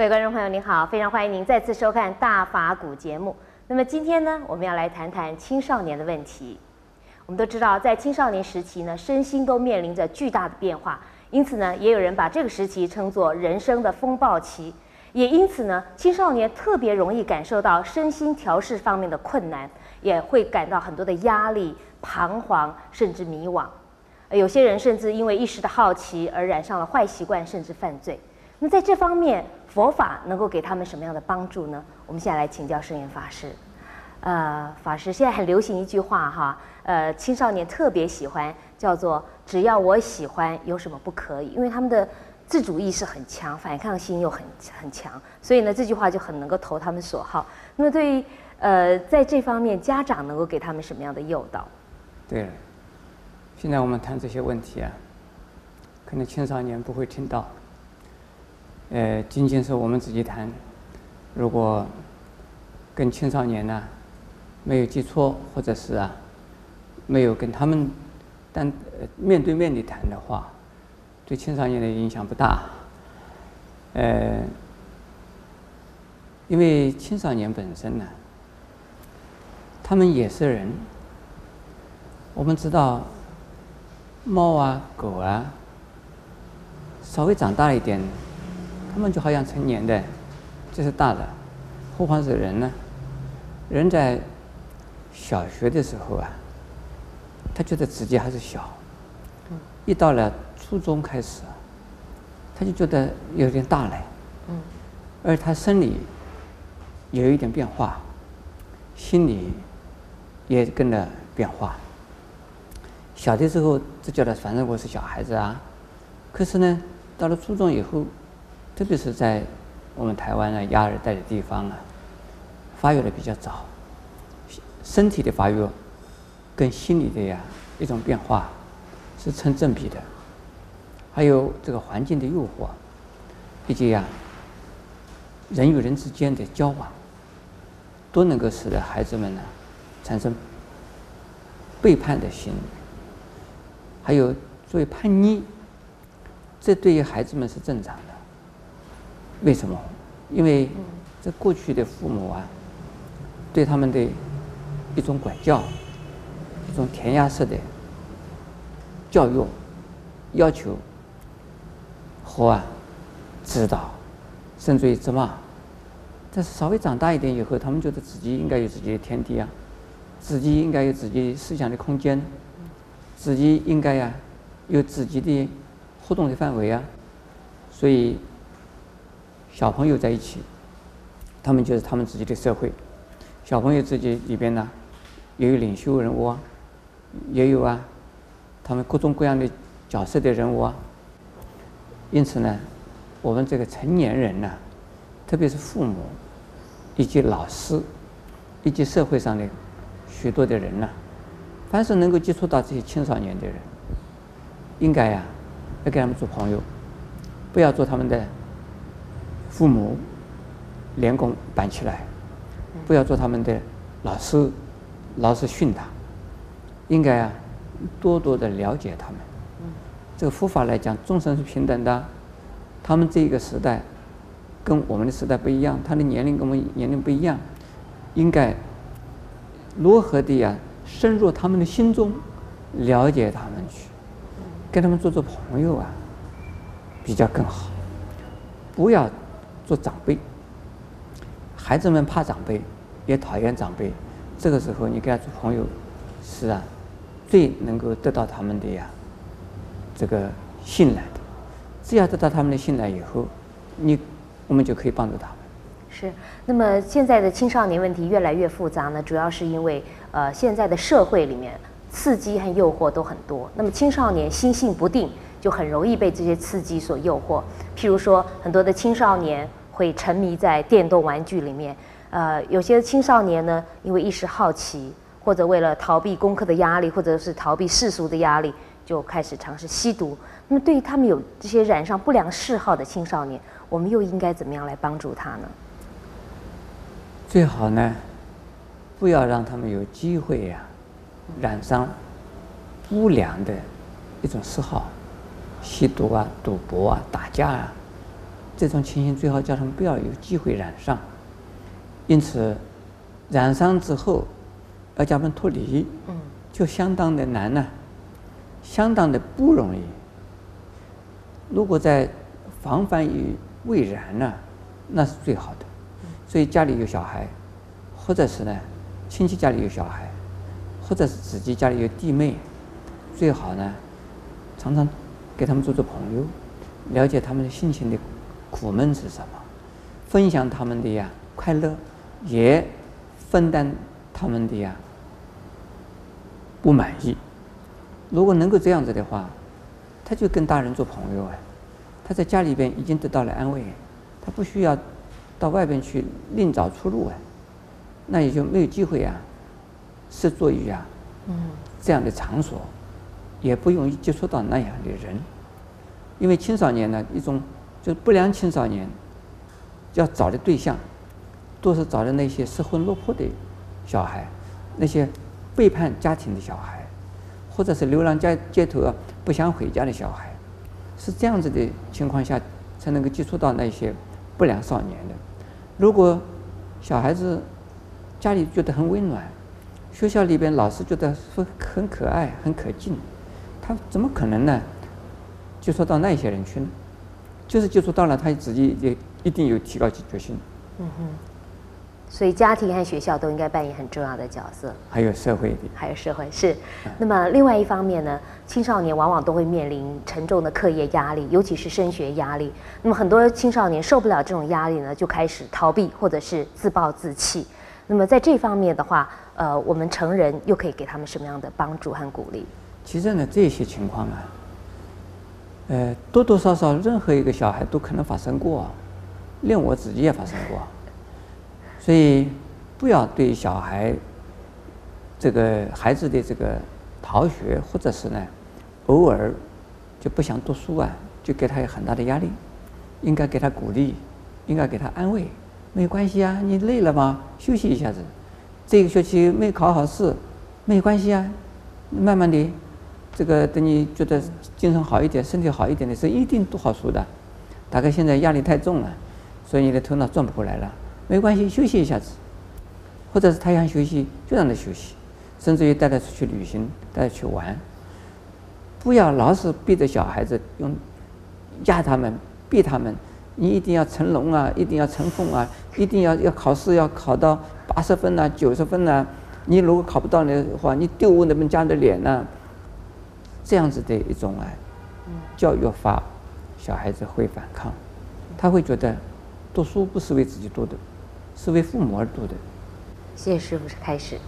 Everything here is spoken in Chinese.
各位观众朋友，您好，非常欢迎您再次收看《大法古》节目。那么今天呢，我们要来谈谈青少年的问题。我们都知道，在青少年时期呢，身心都面临着巨大的变化，因此呢，也有人把这个时期称作人生的风暴期。也因此呢，青少年特别容易感受到身心调试方面的困难，也会感到很多的压力、彷徨，甚至迷惘。有些人甚至因为一时的好奇而染上了坏习惯，甚至犯罪。那在这方面，佛法能够给他们什么样的帮助呢？我们现在来请教圣严法师。呃，法师现在很流行一句话哈，呃，青少年特别喜欢，叫做“只要我喜欢，有什么不可以”？因为他们的自主意识很强，反抗心又很很强，所以呢，这句话就很能够投他们所好。那么对于呃，在这方面，家长能够给他们什么样的诱导？对，现在我们谈这些问题啊，可能青少年不会听到。呃，仅仅是我们自己谈，如果跟青少年呢、没有接触，或者是啊没有跟他们单面对面的谈的话，对青少年的影响不大。呃，因为青少年本身呢，他们也是人。我们知道，猫啊、狗啊，稍微长大一点。他们就好像成年的，这是大的，何况是人呢？人在小学的时候啊，他觉得自己还是小，一到了初中开始，他就觉得有点大了，嗯而他生理有一点变化，心理也跟着变化。小的时候就觉得反正我是小孩子啊，可是呢，到了初中以后。特别是在我们台湾啊亚热带的地方啊，发育的比较早，身体的发育跟心理的呀一种变化是成正比的，还有这个环境的诱惑，以及呀人与人之间的交往，都能够使得孩子们呢产生背叛的心理，还有作为叛逆，这对于孩子们是正常的。为什么？因为这过去的父母啊，对他们的一种管教，一种填鸭式的教育要求和啊指导，甚至于责骂。但是稍微长大一点以后，他们觉得自己应该有自己的天地啊，自己应该有自己的思想的空间，自己应该呀有自己的活动的范围啊，所以。小朋友在一起，他们就是他们自己的社会。小朋友自己里边呢，也有领袖人物啊，也有啊，他们各种各样的角色的人物啊。因此呢，我们这个成年人呢，特别是父母，以及老师，以及社会上的许多的人呢，凡是能够接触到这些青少年的人，应该呀，要跟他们做朋友，不要做他们的。父母连拱板起来，不要做他们的老师，老是训他。应该啊，多多的了解他们。这个佛法来讲，众生是平等的。他们这个时代跟我们的时代不一样，他的年龄跟我们年龄不一样，应该如何的呀，深入他们的心中，了解他们去，跟他们做做朋友啊，比较更好。不要。做长辈，孩子们怕长辈，也讨厌长辈。这个时候，你跟他做朋友，是啊，最能够得到他们的呀，这个信赖的。只要得到他们的信赖以后，你我们就可以帮助他们。是。那么现在的青少年问题越来越复杂呢，主要是因为呃，现在的社会里面刺激和诱惑都很多。那么青少年心性不定，就很容易被这些刺激所诱惑。譬如说，很多的青少年。会沉迷在电动玩具里面，呃，有些青少年呢，因为一时好奇，或者为了逃避功课的压力，或者是逃避世俗的压力，就开始尝试吸毒。那么，对于他们有这些染上不良嗜好的青少年，我们又应该怎么样来帮助他呢？最好呢，不要让他们有机会呀、染上不良的一种嗜好，吸毒啊、赌博啊、打架啊。这种情形最好叫他们不要有机会染上。因此，染上之后要叫他们脱离，就相当的难呢、啊，相当的不容易。如果在防范于未然呢，那是最好的。所以家里有小孩，或者是呢亲戚家里有小孩，或者是自己家里有弟妹，最好呢常常给他们做做朋友，了解他们的心情的苦闷是什么，分享他们的呀快乐，也分担他们的呀不满意。如果能够这样子的话，他就跟大人做朋友啊。他在家里边已经得到了安慰，他不需要到外边去另找出路啊，那也就没有机会啊，设作于啊，这样的场所，也不容易接触到那样的人，因为青少年呢，一种就是不良青少年，要找的对象，都是找的那些失魂落魄的小孩，那些背叛家庭的小孩，或者是流浪街街头啊，不想回家的小孩。是这样子的情况下，才能够接触到那些不良少年的。如果小孩子家里觉得很温暖，学校里边老师觉得说很可爱、很可敬，他怎么可能呢？接触到那些人去呢？就是接触到了，他自己也一定有提高警觉性。嗯哼。所以家庭和学校都应该扮演很重要的角色，还有社会，还有社会是。那么另外一方面呢，青少年往往都会面临沉重的课业压力，尤其是升学压力。那么很多青少年受不了这种压力呢，就开始逃避或者是自暴自弃。那么在这方面的话，呃，我们成人又可以给他们什么样的帮助和鼓励？其实呢，这些情况啊，呃，多多少少任何一个小孩都可能发生过，连我自己也发生过。所以，不要对小孩这个孩子的这个逃学，或者是呢，偶尔就不想读书啊，就给他有很大的压力。应该给他鼓励，应该给他安慰。没关系啊，你累了吗？休息一下子。这个学期没考好试，没关系啊，慢慢的，这个等你觉得精神好一点、身体好一点的时候，一定读好书的。大概现在压力太重了，所以你的头脑转不过来了。没关系，休息一下子，或者是他想休息，就让他休息，甚至于带他出去旅行，带他去玩。不要老是逼着小孩子用压他们、逼他们，你一定要成龙啊，一定要成凤啊，一定要要考试要考到八十分、啊、九十分、啊。你如果考不到的话，你丢我们家的脸呐、啊。这样子的一种啊，教育法，小孩子会反抗，他会觉得读书不是为自己读的。是为父母而读的。谢谢师父开始。